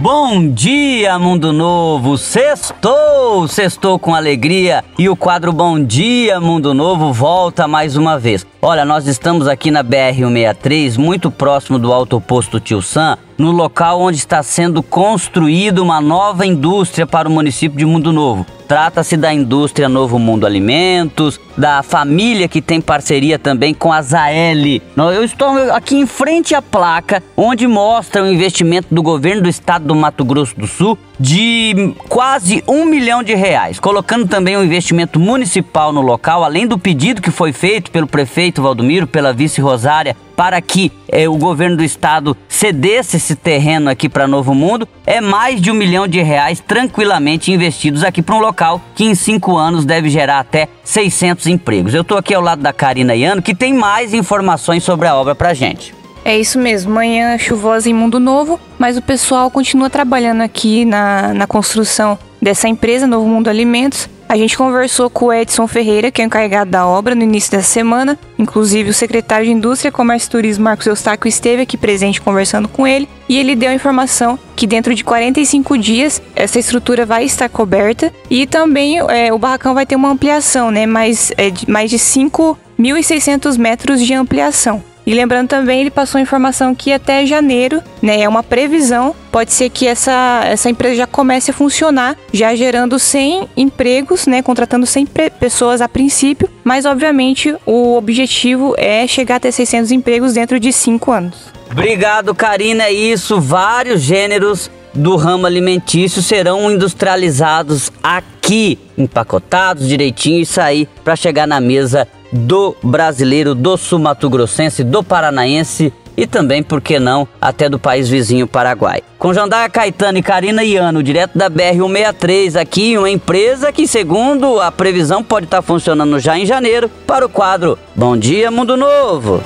Bom dia, Mundo Novo! Sextou! Sextou com alegria e o quadro Bom Dia, Mundo Novo volta mais uma vez. Olha, nós estamos aqui na BR-163, muito próximo do Alto Posto Tio Sam, no local onde está sendo construída uma nova indústria para o município de Mundo Novo. Trata-se da indústria Novo Mundo Alimentos, da família que tem parceria também com a Zael. Eu estou aqui em frente à placa onde mostra o investimento do governo do estado do Mato Grosso do Sul de quase um milhão de reais, colocando também um investimento municipal no local, além do pedido que foi feito pelo prefeito Valdomiro, pela vice Rosária, para que eh, o governo do estado cedesse esse terreno aqui para Novo Mundo, é mais de um milhão de reais tranquilamente investidos aqui para um local que em cinco anos deve gerar até 600 empregos. Eu estou aqui ao lado da Karina Iano, que tem mais informações sobre a obra para gente. É isso mesmo, manhã chuvosa em Mundo Novo, mas o pessoal continua trabalhando aqui na, na construção dessa empresa, Novo Mundo Alimentos, a gente conversou com o Edson Ferreira, que é encarregado da obra, no início dessa semana. Inclusive, o secretário de Indústria, Comércio e Turismo, Marcos Eustáquio, esteve aqui presente conversando com ele. E ele deu a informação que dentro de 45 dias essa estrutura vai estar coberta. E também é, o barracão vai ter uma ampliação, né? Mais, é, de, mais de 5.600 metros de ampliação. E lembrando também, ele passou a informação que até janeiro, né, é uma previsão, pode ser que essa, essa empresa já comece a funcionar, já gerando 100 empregos, né, contratando 100 pessoas a princípio, mas obviamente o objetivo é chegar a ter 600 empregos dentro de 5 anos. Obrigado, Karina. É isso, vários gêneros do ramo alimentício serão industrializados aqui, empacotados direitinho e sair para chegar na mesa do brasileiro, do sul-mato-grossense, do paranaense e também, por que não, até do país vizinho Paraguai. Com Jandaia Caetano e Karina Iano, direto da BR-163, aqui uma empresa que, segundo a previsão, pode estar funcionando já em janeiro para o quadro Bom Dia Mundo Novo.